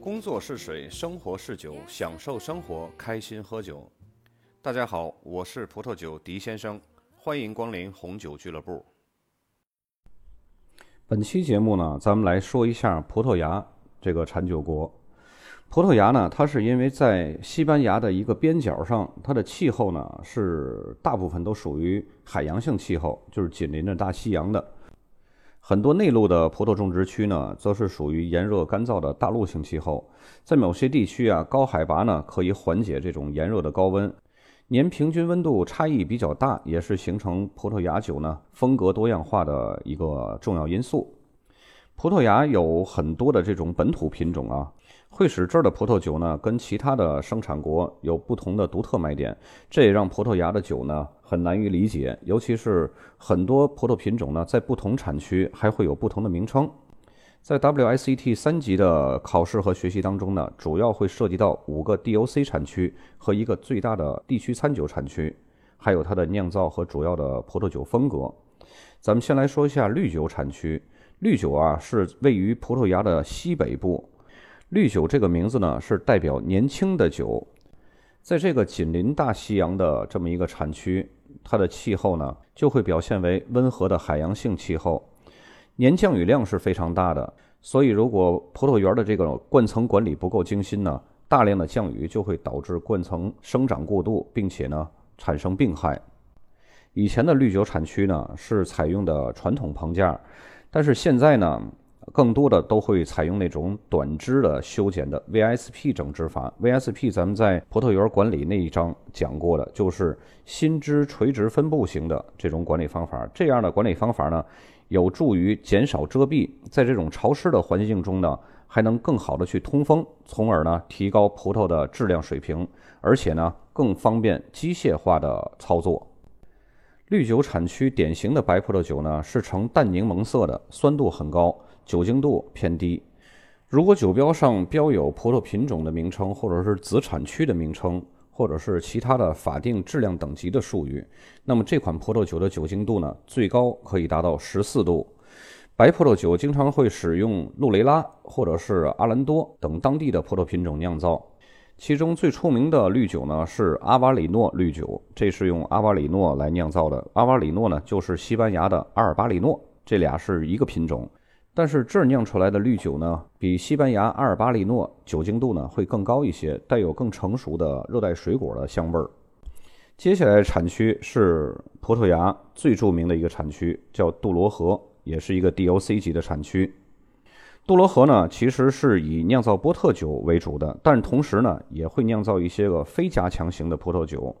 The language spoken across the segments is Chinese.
工作是水，生活是酒，享受生活，开心喝酒。大家好，我是葡萄酒狄先生，欢迎光临红酒俱乐部。本期节目呢，咱们来说一下葡萄牙这个产酒国。葡萄牙呢，它是因为在西班牙的一个边角上，它的气候呢是大部分都属于海洋性气候，就是紧邻着大西洋的。很多内陆的葡萄种植区呢，则是属于炎热干燥的大陆性气候。在某些地区啊，高海拔呢可以缓解这种炎热的高温。年平均温度差异比较大，也是形成葡萄牙酒呢风格多样化的一个重要因素。葡萄牙有很多的这种本土品种啊。会使这儿的葡萄酒呢，跟其他的生产国有不同的独特卖点，这也让葡萄牙的酒呢很难于理解。尤其是很多葡萄品种呢，在不同产区还会有不同的名称。在 WSET 三级的考试和学习当中呢，主要会涉及到五个 DOC 产区和一个最大的地区餐酒产区，还有它的酿造和主要的葡萄酒风格。咱们先来说一下绿酒产区。绿酒啊，是位于葡萄牙的西北部。绿酒这个名字呢，是代表年轻的酒，在这个紧邻大西洋的这么一个产区，它的气候呢就会表现为温和的海洋性气候，年降雨量是非常大的，所以如果葡萄园的这个灌层管理不够精心呢，大量的降雨就会导致灌层生长过度，并且呢产生病害。以前的绿酒产区呢是采用的传统棚架，但是现在呢。更多的都会采用那种短枝的修剪的 VSP 整枝法。VSP 咱们在葡萄园管理那一章讲过的，就是新枝垂直分布型的这种管理方法。这样的管理方法呢，有助于减少遮蔽，在这种潮湿的环境中呢，还能更好的去通风，从而呢提高葡萄的质量水平，而且呢更方便机械化的操作。绿酒产区典型的白葡萄酒呢，是呈淡柠檬色的，酸度很高。酒精度偏低。如果酒标上标有葡萄品种的名称，或者是子产区的名称，或者是其他的法定质量等级的术语，那么这款葡萄酒的酒精度呢，最高可以达到十四度。白葡萄酒经常会使用路雷拉或者是阿兰多等当地的葡萄品种酿造，其中最出名的绿酒呢是阿瓦里诺绿酒，这是用阿瓦里诺来酿造的。阿瓦里诺呢就是西班牙的阿尔巴里诺，这俩是一个品种。但是这儿酿出来的绿酒呢，比西班牙阿尔巴利诺酒精度呢会更高一些，带有更成熟的热带水果的香味儿。接下来产区是葡萄牙最著名的一个产区，叫杜罗河，也是一个 DOC 级的产区。杜罗河呢，其实是以酿造波特酒为主的，但同时呢，也会酿造一些个非加强型的葡萄酒。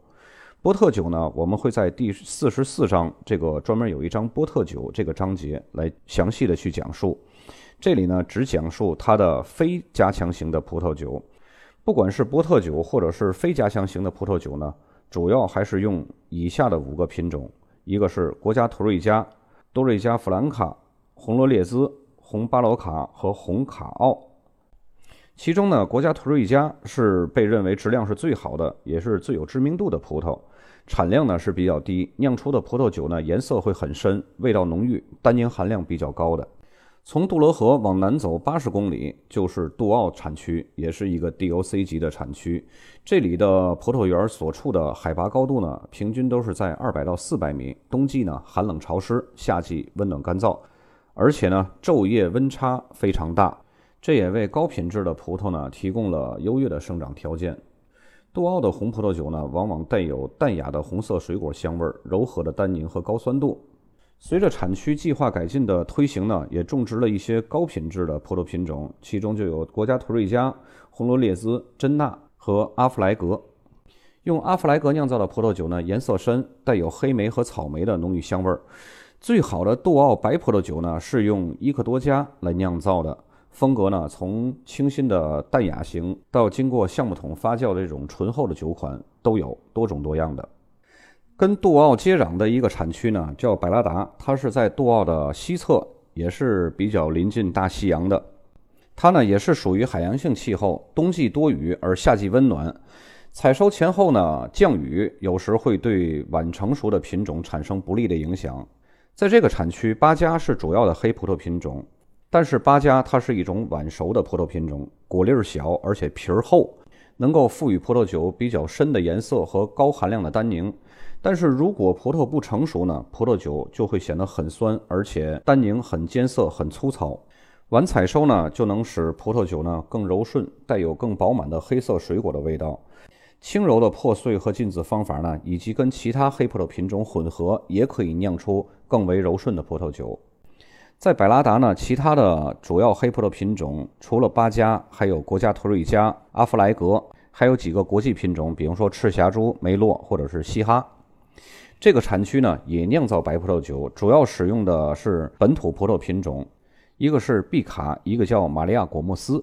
波特酒呢，我们会在第四十四章这个专门有一章波特酒这个章节来详细的去讲述。这里呢只讲述它的非加强型的葡萄酒，不管是波特酒或者是非加强型的葡萄酒呢，主要还是用以下的五个品种：一个是国家图瑞加、多瑞加弗兰卡、红罗列兹、红巴罗卡和红卡奥。其中呢，国家图瑞加是被认为质量是最好的，也是最有知名度的葡萄。产量呢是比较低，酿出的葡萄酒呢颜色会很深，味道浓郁，单宁含量比较高的。从杜罗河往南走八十公里就是杜奥产区，也是一个 DOC 级的产区。这里的葡萄园所处的海拔高度呢，平均都是在二百到四百米。冬季呢寒冷潮湿，夏季温暖干燥，而且呢昼夜温差非常大，这也为高品质的葡萄呢提供了优越的生长条件。杜奥的红葡萄酒呢，往往带有淡雅的红色水果香味儿、柔和的单宁和高酸度。随着产区计划改进的推行呢，也种植了一些高品质的葡萄品种，其中就有国家图瑞加、红罗列兹、珍纳和阿弗莱格。用阿弗莱格酿造的葡萄酒呢，颜色深，带有黑莓和草莓的浓郁香味儿。最好的杜奥白葡萄酒呢，是用伊克多加来酿造的。风格呢，从清新的淡雅型到经过橡木桶发酵的这种醇厚的酒款都有，多种多样的。跟杜奥接壤的一个产区呢，叫百拉达，它是在杜奥的西侧，也是比较临近大西洋的。它呢，也是属于海洋性气候，冬季多雨而夏季温暖。采收前后呢，降雨有时会对晚成熟的品种产生不利的影响。在这个产区，巴加是主要的黑葡萄品种。但是八加它是一种晚熟的葡萄品种，果粒小，而且皮儿厚，能够赋予葡萄酒比较深的颜色和高含量的单宁。但是如果葡萄不成熟呢，葡萄酒就会显得很酸，而且单宁很艰涩、很粗糙。晚采收呢，就能使葡萄酒呢更柔顺，带有更饱满的黑色水果的味道。轻柔的破碎和浸渍方法呢，以及跟其他黑葡萄品种混合，也可以酿出更为柔顺的葡萄酒。在百拉达呢，其他的主要黑葡萄品种除了巴加，还有国家托瑞加、阿弗莱格，还有几个国际品种，比如说赤霞珠、梅洛或者是西哈。这个产区呢也酿造白葡萄酒，主要使用的是本土葡萄品种，一个是毕卡，一个叫玛利亚果莫斯。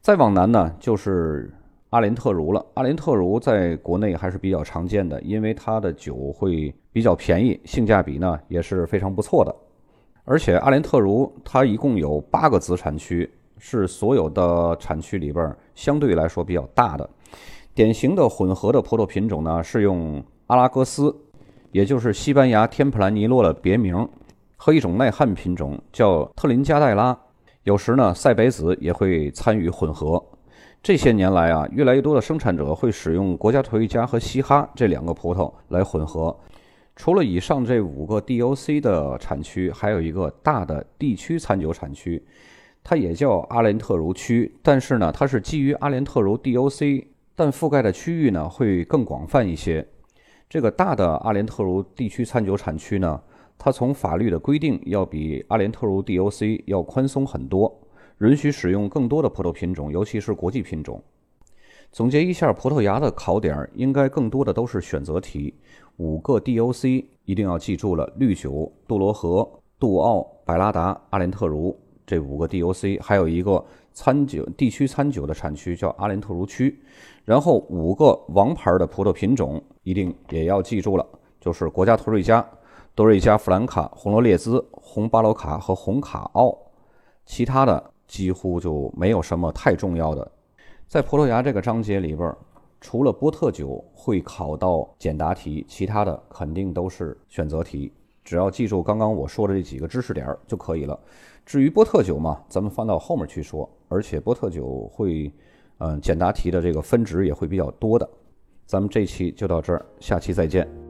再往南呢就是阿连特茹了。阿连特茹在国内还是比较常见的，因为它的酒会比较便宜，性价比呢也是非常不错的。而且阿连特茹它一共有八个子产区，是所有的产区里边相对来说比较大的。典型的混合的葡萄品种呢是用阿拉戈斯，也就是西班牙天普兰尼洛的别名，和一种耐旱品种叫特林加代拉。有时呢塞北子也会参与混合。这些年来啊，越来越多的生产者会使用国家托瑞加和西哈这两个葡萄来混合。除了以上这五个 DOC 的产区，还有一个大的地区餐酒产区，它也叫阿连特茹区，但是呢，它是基于阿连特茹 DOC，但覆盖的区域呢会更广泛一些。这个大的阿连特茹地区餐酒产区呢，它从法律的规定要比阿连特茹 DOC 要宽松很多，允许使用更多的葡萄品种，尤其是国际品种。总结一下，葡萄牙的考点应该更多的都是选择题。五个 DOC 一定要记住了：绿酒、杜罗河、杜奥、百拉达、阿连特茹这五个 DOC，还有一个餐酒地区餐酒的产区叫阿连特茹区。然后五个王牌的葡萄品种一定也要记住了，就是国家托瑞加、多瑞加弗兰卡、红罗列兹、红巴罗卡和红卡奥。其他的几乎就没有什么太重要的。在葡萄牙这个章节里边，除了波特酒会考到简答题，其他的肯定都是选择题。只要记住刚刚我说的这几个知识点就可以了。至于波特酒嘛，咱们放到后面去说。而且波特酒会，嗯，简答题的这个分值也会比较多的。咱们这期就到这儿，下期再见。